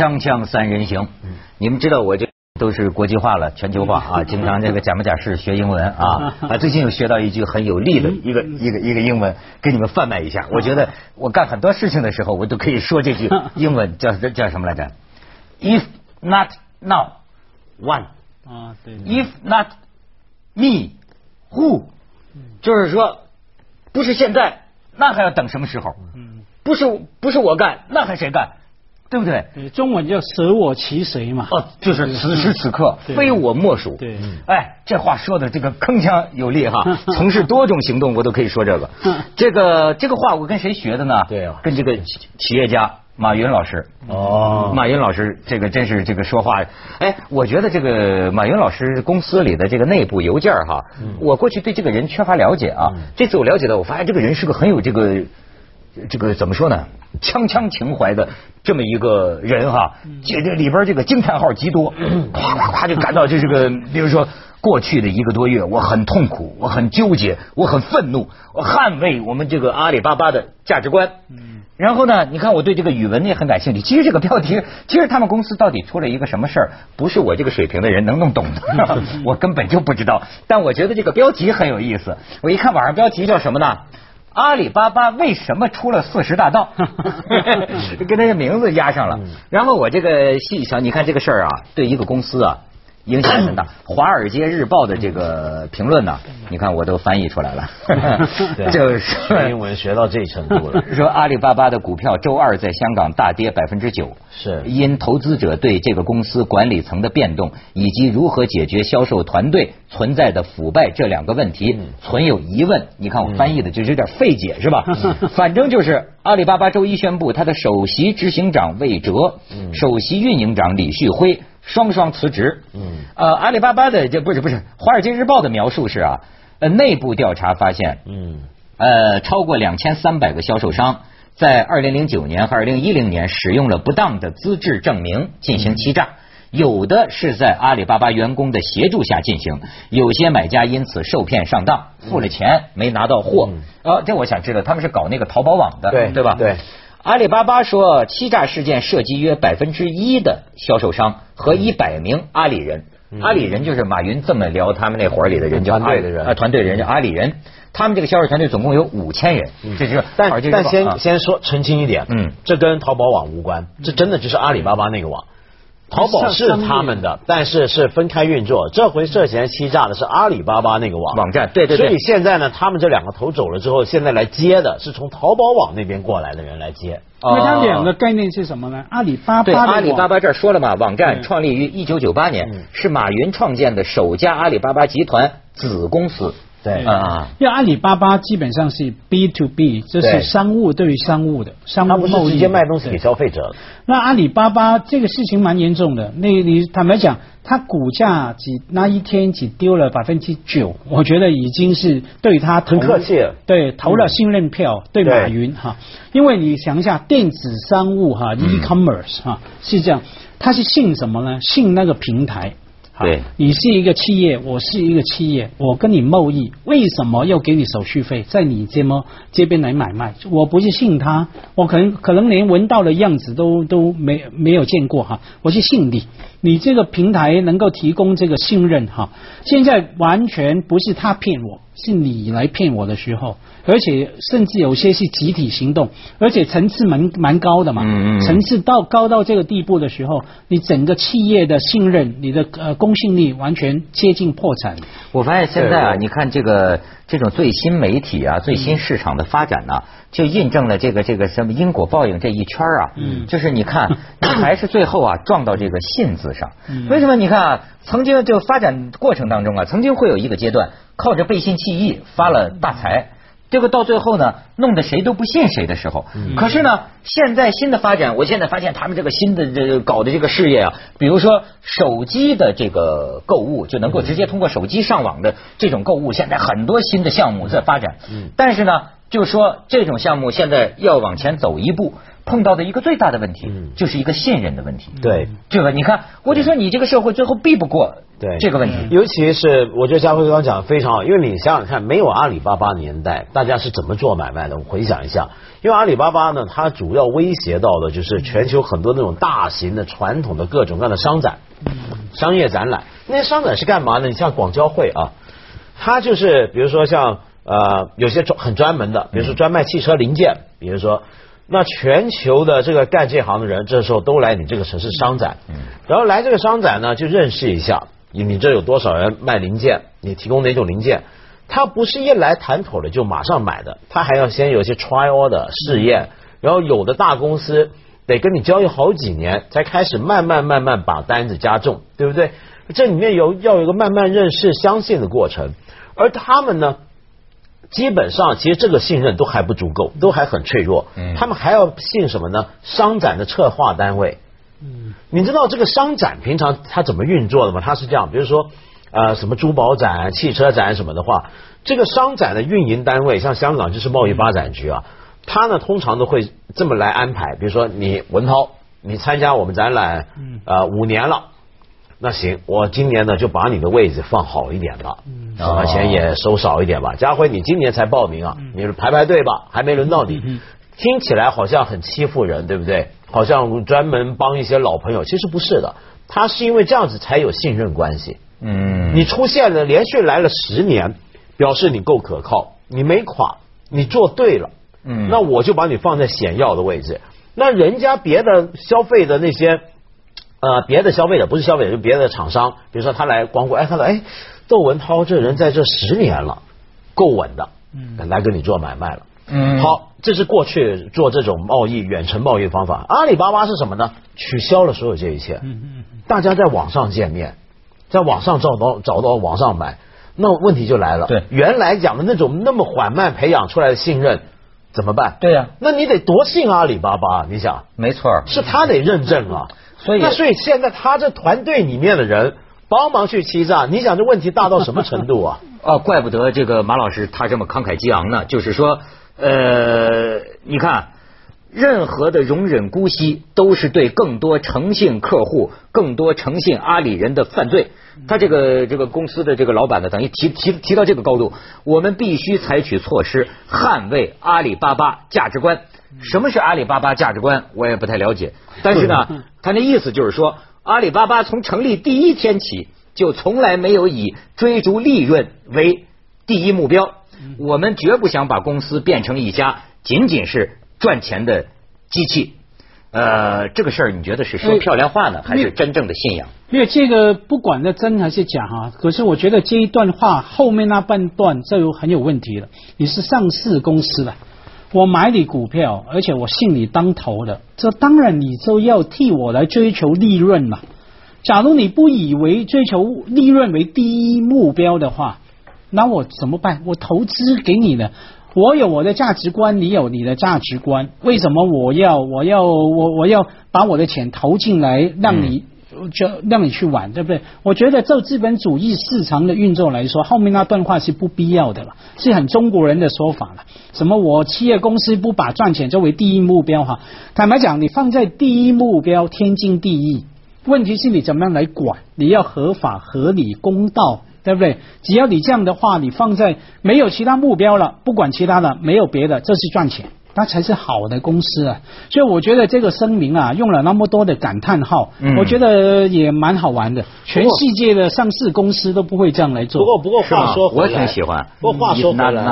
锵锵三人行，你们知道我这都是国际化了，全球化啊，经常这个假模假式学英文啊 啊，最近又学到一句很有力的一个一个一个英文，给你们贩卖一下。我觉得我干很多事情的时候，我都可以说这句英文，叫叫什么来着？If not now, when？啊，对。If not me, who？就是说，不是现在，那还要等什么时候？嗯，不是不是我干，那还谁干？对不对？中文叫舍我其谁嘛？哦，就是此时此刻非我莫属。对，哎，这话说的这个铿锵有力哈，从事多种行动我都可以说这个。这个这个话我跟谁学的呢？对啊，跟这个企业家马云老师。哦，马云老师这个真是这个说话，哎，我觉得这个马云老师公司里的这个内部邮件哈，我过去对这个人缺乏了解啊，这次我了解到，我发现这个人是个很有这个。这个怎么说呢？锵锵情怀的这么一个人哈，这这里边这个惊叹号极多，夸夸夸就感到这是个，比如说过去的一个多月，我很痛苦，我很纠结，我很愤怒，我捍卫我们这个阿里巴巴的价值观。然后呢，你看我对这个语文也很感兴趣。其实这个标题，其实他们公司到底出了一个什么事儿，不是我这个水平的人能弄懂的，我根本就不知道。但我觉得这个标题很有意思。我一看网上标题叫什么呢？阿里巴巴为什么出了四十大盗？跟他的名字压上了。然后我这个细想，你看这个事儿啊，对一个公司啊。影响很大，《华尔街日报》的这个评论呢，你看我都翻译出来了，就是学英文学到这程度了。说阿里巴巴的股票周二在香港大跌百分之九，是因投资者对这个公司管理层的变动以及如何解决销售团队存在的腐败这两个问题存有疑问。你看我翻译的就有点费解是吧？反正就是阿里巴巴周一宣布，他的首席执行长魏哲、首席运营长李旭辉。双双辞职。嗯，呃，阿里巴巴的这不是不是《华尔街日报》的描述是啊，呃，内部调查发现，嗯，呃，超过两千三百个销售商在二零零九年和二零一零年使用了不当的资质证明进行欺诈，有的是在阿里巴巴员工的协助下进行，有些买家因此受骗上当，付了钱没拿到货。呃，这我想知道，他们是搞那个淘宝网的，对对吧？对。阿里巴巴说，欺诈事件涉及约百分之一的销售商和一百名阿里人。阿里人就是马云这么聊他们那伙里的人，叫阿里的人啊，团队人叫阿里人。他们这个销售团队总共有五千人。这是但但先先说澄清一点，嗯，这跟淘宝网无关，这真的就是阿里巴巴那个网。淘宝是他们的，但是是分开运作。这回涉嫌欺诈的是阿里巴巴那个网网站，对对对。所以现在呢，他们这两个头走了之后，现在来接的是从淘宝网那边过来的人来接。那它两个概念是什么呢？阿里巴巴对阿里巴巴这儿说了嘛，网站创立于一九九八年，是马云创建的首家阿里巴巴集团子公司。对。啊，因为阿里巴巴基本上是 B to B，这是商务对于商务的，商务贸易直接卖东西给消费者。那阿里巴巴这个事情蛮严重的，那你坦白讲，它股价只那一天只丢了百分之九，我觉得已经是对他很客气，对投了信任票，对马云哈，因为你想一下，电子商务哈，e-commerce 哈是这样，他是信什么呢？信那个平台。对，你是一个企业，我是一个企业，我跟你贸易，为什么要给你手续费？在你这么这边来买卖，我不是信他，我可能可能连闻到的样子都都没没有见过哈，我是信你，你这个平台能够提供这个信任哈，现在完全不是他骗我，是你来骗我的时候。而且甚至有些是集体行动，而且层次蛮蛮高的嘛。嗯嗯。层次到高到这个地步的时候，你整个企业的信任，你的呃公信力完全接近破产。我发现现在啊，你看这个这种最新媒体啊，最新市场的发展呢，就印证了这个这个什么因果报应这一圈啊。嗯。就是你看，还是最后啊撞到这个信字上。嗯。为什么？你看啊，曾经就发展过程当中啊，曾经会有一个阶段，靠着背信弃义发了大财。这个到最后呢，弄得谁都不信谁的时候。可是呢，现在新的发展，我现在发现他们这个新的这搞的这个事业啊，比如说手机的这个购物，就能够直接通过手机上网的这种购物，现在很多新的项目在发展。但是呢，就说这种项目现在要往前走一步，碰到的一个最大的问题，就是一个信任的问题。对，对吧？你看，我就说你这个社会最后避不过对这个问题。尤其是我觉得嘉辉刚刚讲的非常好，因为你想想看，没有阿里巴巴年代，大家是怎么做买卖的？我回想一下，因为阿里巴巴呢，它主要威胁到的就是全球很多那种大型的传统的各种各样的商展、商业展览。那些商展是干嘛呢？你像广交会啊，它就是比如说像呃有些专很专门的，比如说专卖汽车零件，比如说。那全球的这个干这行的人，这时候都来你这个城市商展，然后来这个商展呢，就认识一下你你这有多少人卖零件，你提供哪种零件，他不是一来谈妥了就马上买的，他还要先有一些 trial 的试验，然后有的大公司得跟你交易好几年，才开始慢慢慢慢把单子加重，对不对？这里面有要有一个慢慢认识、相信的过程，而他们呢？基本上，其实这个信任都还不足够，都还很脆弱。嗯他们还要信什么呢？商展的策划单位。嗯，你知道这个商展平常它怎么运作的吗？它是这样，比如说呃什么珠宝展、汽车展什么的话，这个商展的运营单位，像香港就是贸易发展局啊，它呢通常都会这么来安排。比如说你文涛，你参加我们展览呃五年了。那行，我今年呢就把你的位置放好一点吧，把钱也收少一点吧。家辉，你今年才报名啊，你排排队吧，还没轮到你。听起来好像很欺负人，对不对？好像专门帮一些老朋友，其实不是的，他是因为这样子才有信任关系。嗯，你出现了，连续来了十年，表示你够可靠，你没垮，你做对了。嗯，那我就把你放在显要的位置。那人家别的消费的那些。呃，别的消费者不是消费者，就别的厂商，比如说他来光顾，哎，看到哎，窦文涛这人在这十年了，够稳的，嗯，来跟你做买卖了，嗯，好，这是过去做这种贸易远程贸易方法。阿里巴巴是什么呢？取消了所有这一切，嗯嗯，大家在网上见面，在网上找到找到网上买，那问题就来了，对，原来讲的那种那么缓慢培养出来的信任怎么办？对呀，那你得多信阿里巴巴，你想，没错，是他得认证啊。所以，那所以现在他这团队里面的人帮忙去欺诈，你想这问题大到什么程度啊？啊，怪不得这个马老师他这么慷慨激昂呢。就是说，呃，你看，任何的容忍姑息，都是对更多诚信客户、更多诚信阿里人的犯罪。他这个这个公司的这个老板呢，等于提提提到这个高度，我们必须采取措施捍卫阿里巴巴价值观。什么是阿里巴巴价值观？我也不太了解。但是呢，他那意思就是说，阿里巴巴从成立第一天起，就从来没有以追逐利润为第一目标。我们绝不想把公司变成一家仅仅是赚钱的机器。呃，这个事儿你觉得是说漂亮话呢，还是真正的信仰？因为这个不管那真还是假哈，可是我觉得这一段话后面那半段这有很有问题了。你是上市公司的。我买你股票，而且我信你当头的，这当然你就要替我来追求利润嘛。假如你不以为追求利润为第一目标的话，那我怎么办？我投资给你的，我有我的价值观，你有你的价值观，为什么我要我要我我要把我的钱投进来让你？就让你去玩，对不对？我觉得就资本主义市场的运作来说，后面那段话是不必要的了，是很中国人的说法了。什么我企业公司不把赚钱作为第一目标哈？坦白讲，你放在第一目标天经地义。问题是你怎么样来管？你要合法、合理、公道，对不对？只要你这样的话，你放在没有其他目标了，不管其他的，没有别的，这是赚钱。那才是好的公司啊，所以我觉得这个声明啊，用了那么多的感叹号，我觉得也蛮好玩的。全世界的上市公司都不会这样来做。不过，不过话说回来，我挺喜欢。不过话说回来，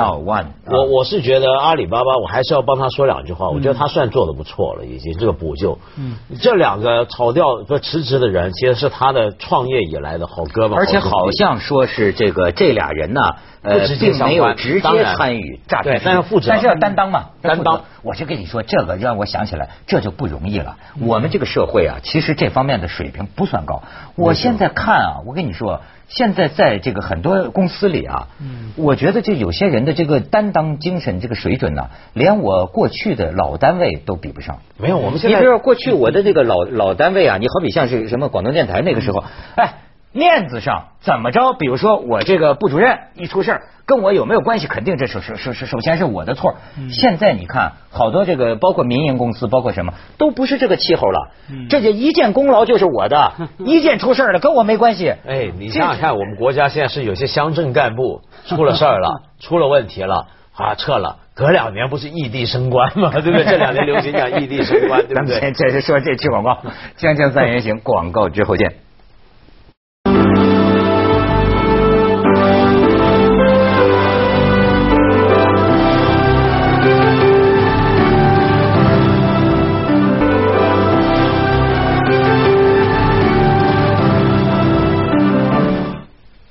我我是觉得阿里巴巴，我还是要帮他说两句话。我觉得他算做的不错了，已经这个补救。嗯，这两个炒掉不辞职的人，其实是他的创业以来的好哥们。而且好像说是这个这俩人呢。呃，并没有直接参与诈骗，但是负责，但是要担当嘛，担当。我就跟你说，这个让我想起来，这就不容易了。我们这个社会啊，其实这方面的水平不算高。我现在看啊，我跟你说，现在在这个很多公司里啊，嗯我觉得这有些人的这个担当精神这个水准呢，连我过去的老单位都比不上。没有，我们现在你比如说过去我的这个老老单位啊，你好比像是什么广东电台那个时候，哎。面子上怎么着？比如说我这个部主任一出事儿，跟我有没有关系？肯定这首首首首先是我的错。现在你看，好多这个包括民营公司，包括什么，都不是这个气候了。这就一件功劳就是我的，一件出事儿了跟我没关系。哎，你想想看，我们国家现在是有些乡镇干部出了事儿了，出了问题了，啊，撤了。隔两年不是异地升官吗？对不对？这两年流行讲异地升官，对不对？这是说这期广告，锵锵三人行，广告之后见。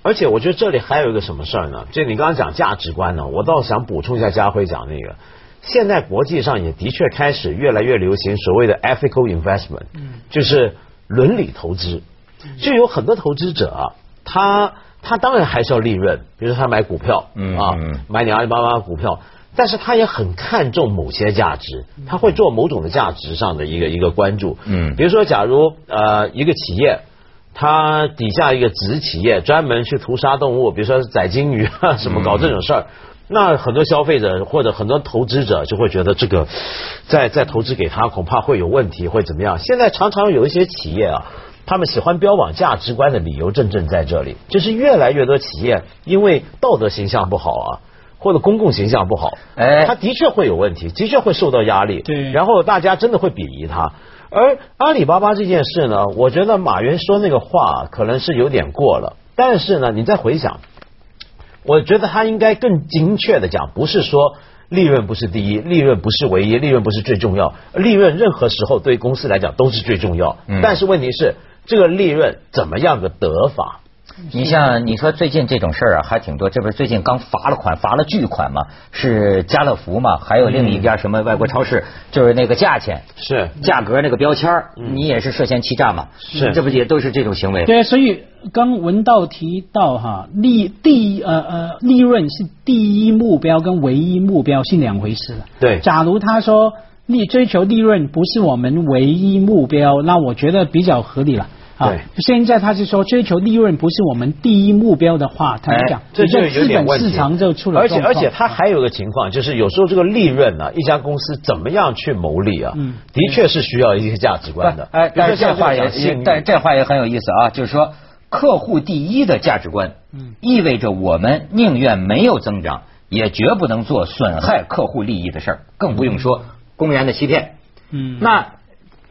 而且我觉得这里还有一个什么事儿呢？就你刚刚讲价值观呢，我倒想补充一下家辉讲那个，现在国际上也的确开始越来越流行所谓的 ethical investment，就是伦理投资，就有很多投资者啊，他他当然还是要利润，比如说他买股票啊，买你阿里巴巴股票，但是他也很看重某些价值，他会做某种的价值上的一个一个关注，嗯，比如说假如呃一个企业。他底下一个子企业专门去屠杀动物，比如说宰鲸鱼啊，什么搞这种事儿，那很多消费者或者很多投资者就会觉得这个再再投资给他恐怕会有问题，会怎么样？现在常常有一些企业啊，他们喜欢标榜价值观的理由正正在这里，就是越来越多企业因为道德形象不好啊，或者公共形象不好，哎，他的确会有问题，的确会受到压力，对，然后大家真的会鄙夷他。而阿里巴巴这件事呢，我觉得马云说那个话可能是有点过了。但是呢，你再回想，我觉得他应该更精确的讲，不是说利润不是第一，利润不是唯一，利润不是最重要，利润任何时候对公司来讲都是最重要。但是问题是，这个利润怎么样的得法？你像你说最近这种事儿啊，还挺多。这不是最近刚罚了款，罚了巨款嘛？是家乐福嘛？还有另一家什么外国超市，就是那个价钱是价格那个标签你也是涉嫌欺诈嘛？是，这不也都是这种行为？对，所以刚文道提到哈，利第呃呃利润是第一目标跟唯一目标是两回事了。对，假如他说利追求利润不是我们唯一目标，那我觉得比较合理了。对，现在他是说追求利润不是我们第一目标的话，他讲这就有点问题。市场就出了而且而且他还有个情况，就是有时候这个利润呢，一家公司怎么样去谋利啊？嗯，的确是需要一些价值观的。哎，但是这话也，但这话也很有意思啊，就是说客户第一的价值观，嗯，意味着我们宁愿没有增长，也绝不能做损害客户利益的事儿，更不用说公然的欺骗。嗯，那。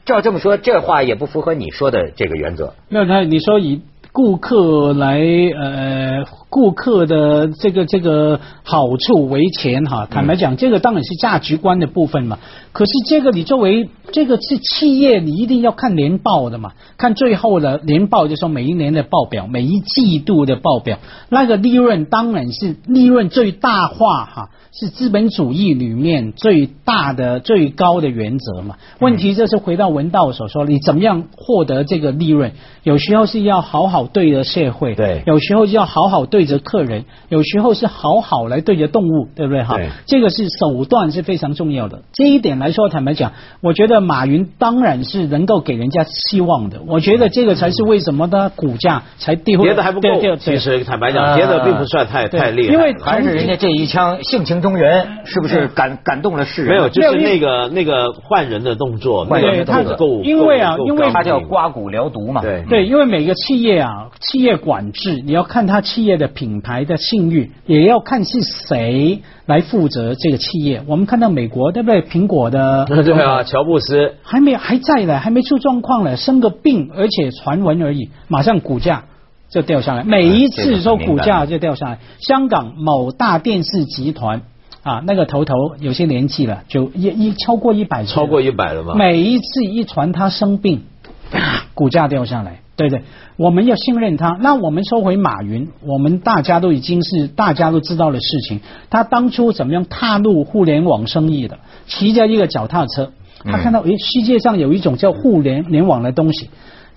照这么说，这话也不符合你说的这个原则。那他你说以顾客来呃，顾客的这个这个好处为钱哈，坦白讲，这个当然是价值观的部分嘛。可是这个你作为这个是企业，你一定要看年报的嘛，看最后的年报，就说每一年的报表，每一季度的报表，那个利润当然是利润最大化哈。是资本主义里面最大的、最高的原则嘛？问题就是回到文道所说，你怎么样获得这个利润？有时候是要好好对着社会，对；有时候就要好好对着客人，有时候是好好来对着动物，对不对？哈，这个是手段是非常重要的。这一点来说，坦白讲，我觉得马云当然是能够给人家希望的。我觉得这个才是为什么他股价才跌，跌的还不够。其实坦白讲，跌的并不算太太厉害，因为还是人家这一枪性情。中人是不是感感动了世人？没有，就是那个那个换人的动作，换人的动作够，因为啊，因为他叫刮骨疗毒嘛。对对，因为每个企业啊，企业管制你要看他企业的品牌的信誉，也要看是谁来负责这个企业。我们看到美国对不对？苹果的 对啊，乔布斯还没还在呢，还没出状况呢，生个病，而且传闻而已，马上股价。就掉下来，每一次说股价就掉下来。香港某大电视集团啊，那个头头有些年纪了，就一一超过一百，超过一百了吗？每一次一传他生病，股价掉下来，对对？我们要信任他。那我们说回马云，我们大家都已经是大家都知道的事情。他当初怎么样踏入互联网生意的？骑着一个脚踏车，他看到诶，世界上有一种叫互联联网的东西。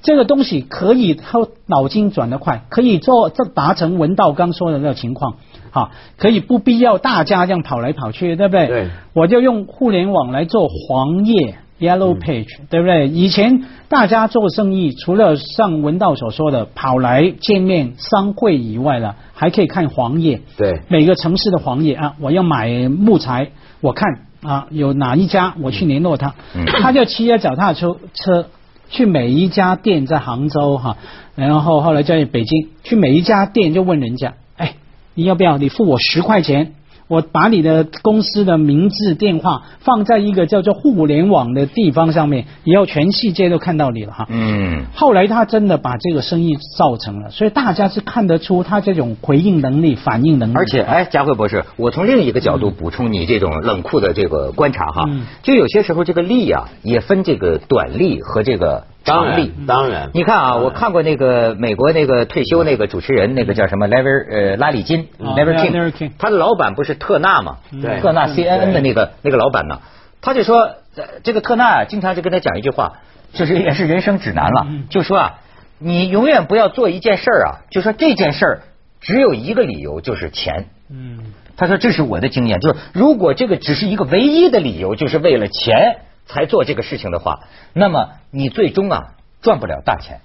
这个东西可以，他脑筋转得快，可以做这达成文道刚说的那个情况，好，可以不必要大家这样跑来跑去，对不对？对，我就用互联网来做黄页，Yellow Page，对不对？以前大家做生意，除了像文道所说的跑来见面商会以外呢，还可以看黄页。对，每个城市的黄页啊，我要买木材，我看啊有哪一家，我去联络他，他就骑着脚踏车车去每一家店，在杭州哈，然后后来在北京，去每一家店就问人家，哎，你要不要？你付我十块钱。我把你的公司的名字、电话放在一个叫做互联网的地方上面，以后全世界都看到你了哈。嗯。后来他真的把这个生意造成了，所以大家是看得出他这种回应能力、反应能力。而且，哎，佳慧博士，我从另一个角度补充你这种冷酷的这个观察哈，就有些时候这个利啊也分这个短利和这个。当然，当然，你看啊，我看过那个美国那个退休那个主持人，那个叫什么 Lever 呃拉里金 Lever King，他的老板不是特纳嘛？对，特纳 CNN 的那个那个老板呢，他就说这个特纳经常就跟他讲一句话，就是也是人生指南了，就说啊，你永远不要做一件事儿啊，就说这件事儿只有一个理由，就是钱。嗯，他说这是我的经验，就是如果这个只是一个唯一的理由，就是为了钱。才做这个事情的话，那么你最终啊赚不了大钱。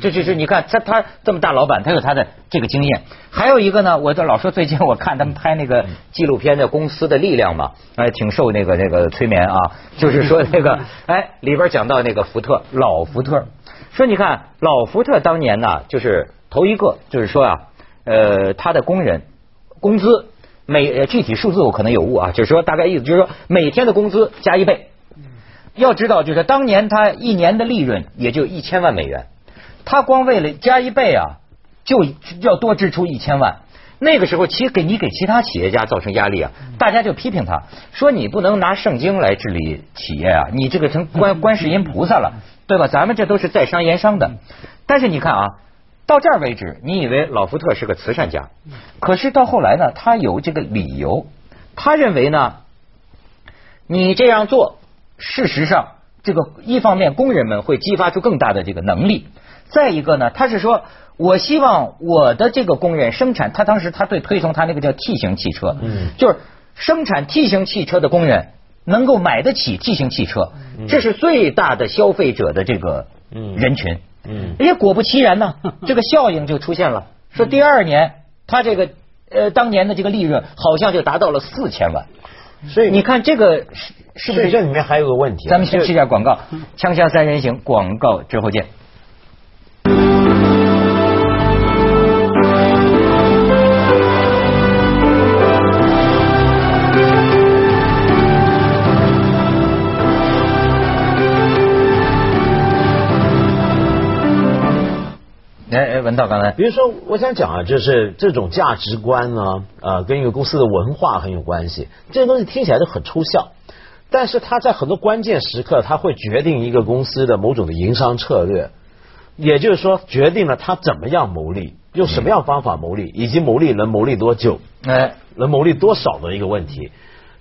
这就是你看他他这么大老板，他有他的这个经验。还有一个呢，我就老说最近我看他们拍那个纪录片的《公司的力量》嘛，哎，挺受那个那个催眠啊。就是说那个哎里边讲到那个福特老福特，说你看老福特当年呢，就是头一个就是说啊，呃，他的工人工资每具体数字我可能有误啊，就是说大概意思就是说每天的工资加一倍。要知道，就是当年他一年的利润也就一千万美元，他光为了加一倍啊，就要多支出一千万。那个时候，其给你给其他企业家造成压力啊，大家就批评他说你不能拿圣经来治理企业啊，你这个成观观世音菩萨了，对吧？咱们这都是在商言商的。但是你看啊，到这儿为止，你以为老福特是个慈善家，可是到后来呢，他有这个理由，他认为呢，你这样做。事实上，这个一方面工人们会激发出更大的这个能力，再一个呢，他是说，我希望我的这个工人生产，他当时他对推崇他那个叫 T 型汽车，嗯，就是生产 T 型汽车的工人能够买得起 T 型汽车，这是最大的消费者的这个人群，嗯，也，果不其然呢，这个效应就出现了，说第二年他这个呃当年的这个利润好像就达到了四千万。所以你看这个是是不是这里面还有个问题？咱们先吃下广告，锵锵三人行广告之后见。哎哎，文道刚才，比如说，我想讲啊，就是这种价值观呢，呃，跟一个公司的文化很有关系。这些东西听起来都很抽象，但是他在很多关键时刻，他会决定一个公司的某种的营商策略，也就是说，决定了他怎么样牟利，用什么样方法牟利，以及牟利能牟利多久，哎，能牟利多少的一个问题。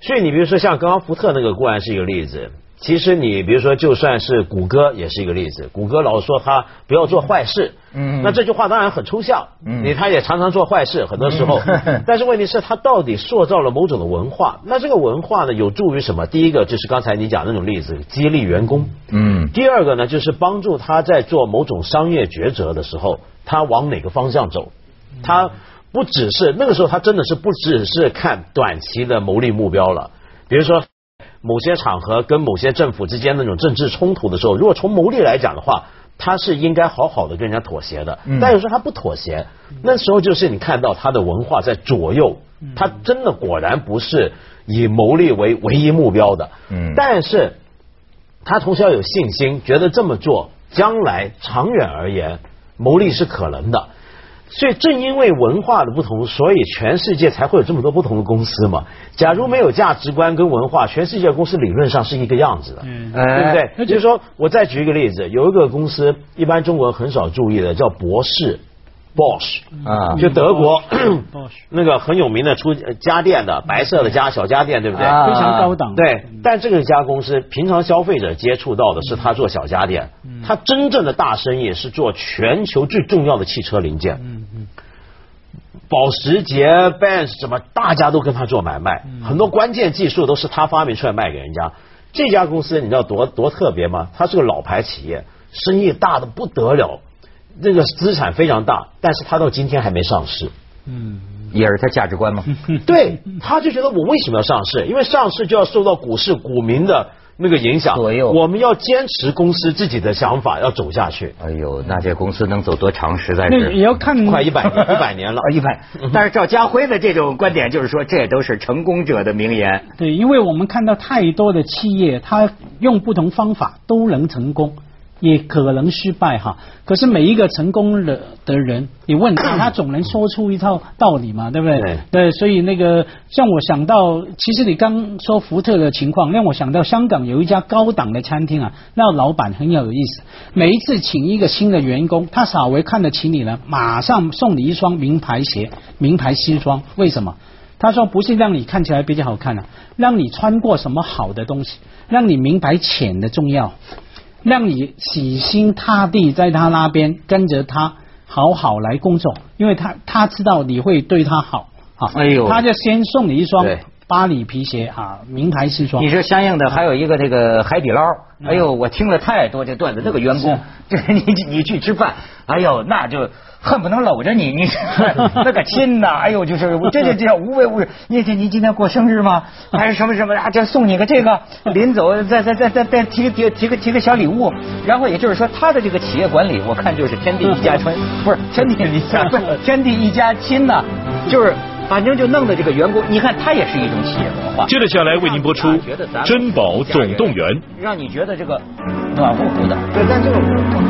所以你比如说，像刚刚福特那个固然是一个例子。其实你比如说，就算是谷歌也是一个例子。谷歌老说他不要做坏事，嗯，那这句话当然很抽象。嗯，你他也常常做坏事，很多时候。但是问题是，他到底塑造了某种的文化。那这个文化呢，有助于什么？第一个就是刚才你讲那种例子，激励员工。嗯。第二个呢，就是帮助他在做某种商业抉择的时候，他往哪个方向走？他不只是那个时候，他真的是不只是看短期的牟利目标了。比如说。某些场合跟某些政府之间那种政治冲突的时候，如果从牟利来讲的话，他是应该好好的跟人家妥协的。但有时候他不妥协，那时候就是你看到他的文化在左右，他真的果然不是以牟利为唯一目标的。嗯，但是他同时要有信心，觉得这么做将来长远而言牟利是可能的。所以正因为文化的不同，所以全世界才会有这么多不同的公司嘛。假如没有价值观跟文化，全世界公司理论上是一个样子的，嗯对不对？就是说，我再举一个例子，有一个公司，一般中国人很少注意的，叫博士。Bosch 啊，就德国 那个很有名的出家电的白色的家小家电，对不对？非常高档。对，但这个家公司平常消费者接触到的是他做小家电，他真正的大生意是做全球最重要的汽车零件。保时捷、Benz 什么，大家都跟他做买卖，很多关键技术都是他发明出来卖给人家。这家公司你知道多多特别吗？它是个老牌企业，生意大的不得了，那个资产非常大，但是它到今天还没上市。嗯，也是他价值观吗？对，他就觉得我为什么要上市？因为上市就要受到股市股民的。那个影响左右，我们要坚持公司自己的想法，要走下去。哎呦，那这公司能走多长？实在是也要看快一百年，一百年了，一百。但是赵家辉的这种观点就是说，这都是成功者的名言。对，因为我们看到太多的企业，他用不同方法都能成功。也可能失败哈，可是每一个成功的的人，你问他，他总能说出一套道理嘛，对不对？对，所以那个像我想到，其实你刚说福特的情况，让我想到香港有一家高档的餐厅啊，那老板很有意思，每一次请一个新的员工，他稍微看得起你了，马上送你一双名牌鞋、名牌西装，为什么？他说不是让你看起来比较好看啊，让你穿过什么好的东西，让你明白钱的重要。让你死心塌地在他那边跟着他好好来工作，因为他他知道你会对他好啊，哎呦，他就先送你一双巴黎皮鞋啊，名牌西装。你说相应的还有一个这个海底捞，哎呦，我听了太多这段子，那个员工，这 你你去吃饭，哎呦，那就。恨不能搂着你，你 那个亲呐！哎呦，就是这这这无微不至。你这你今天过生日吗？还是什么什么啊？这送你个这个，临走再再再再再提提提个提个小礼物。然后也就是说，他的这个企业管理，我看就是天地一家亲，不是天地一家，天地一家亲呐。就是反正就弄得这个员工，你看他也是一种企业文化。接着下来为您播出《珍宝总动员》，让你觉得这个暖乎乎的。对，但这个。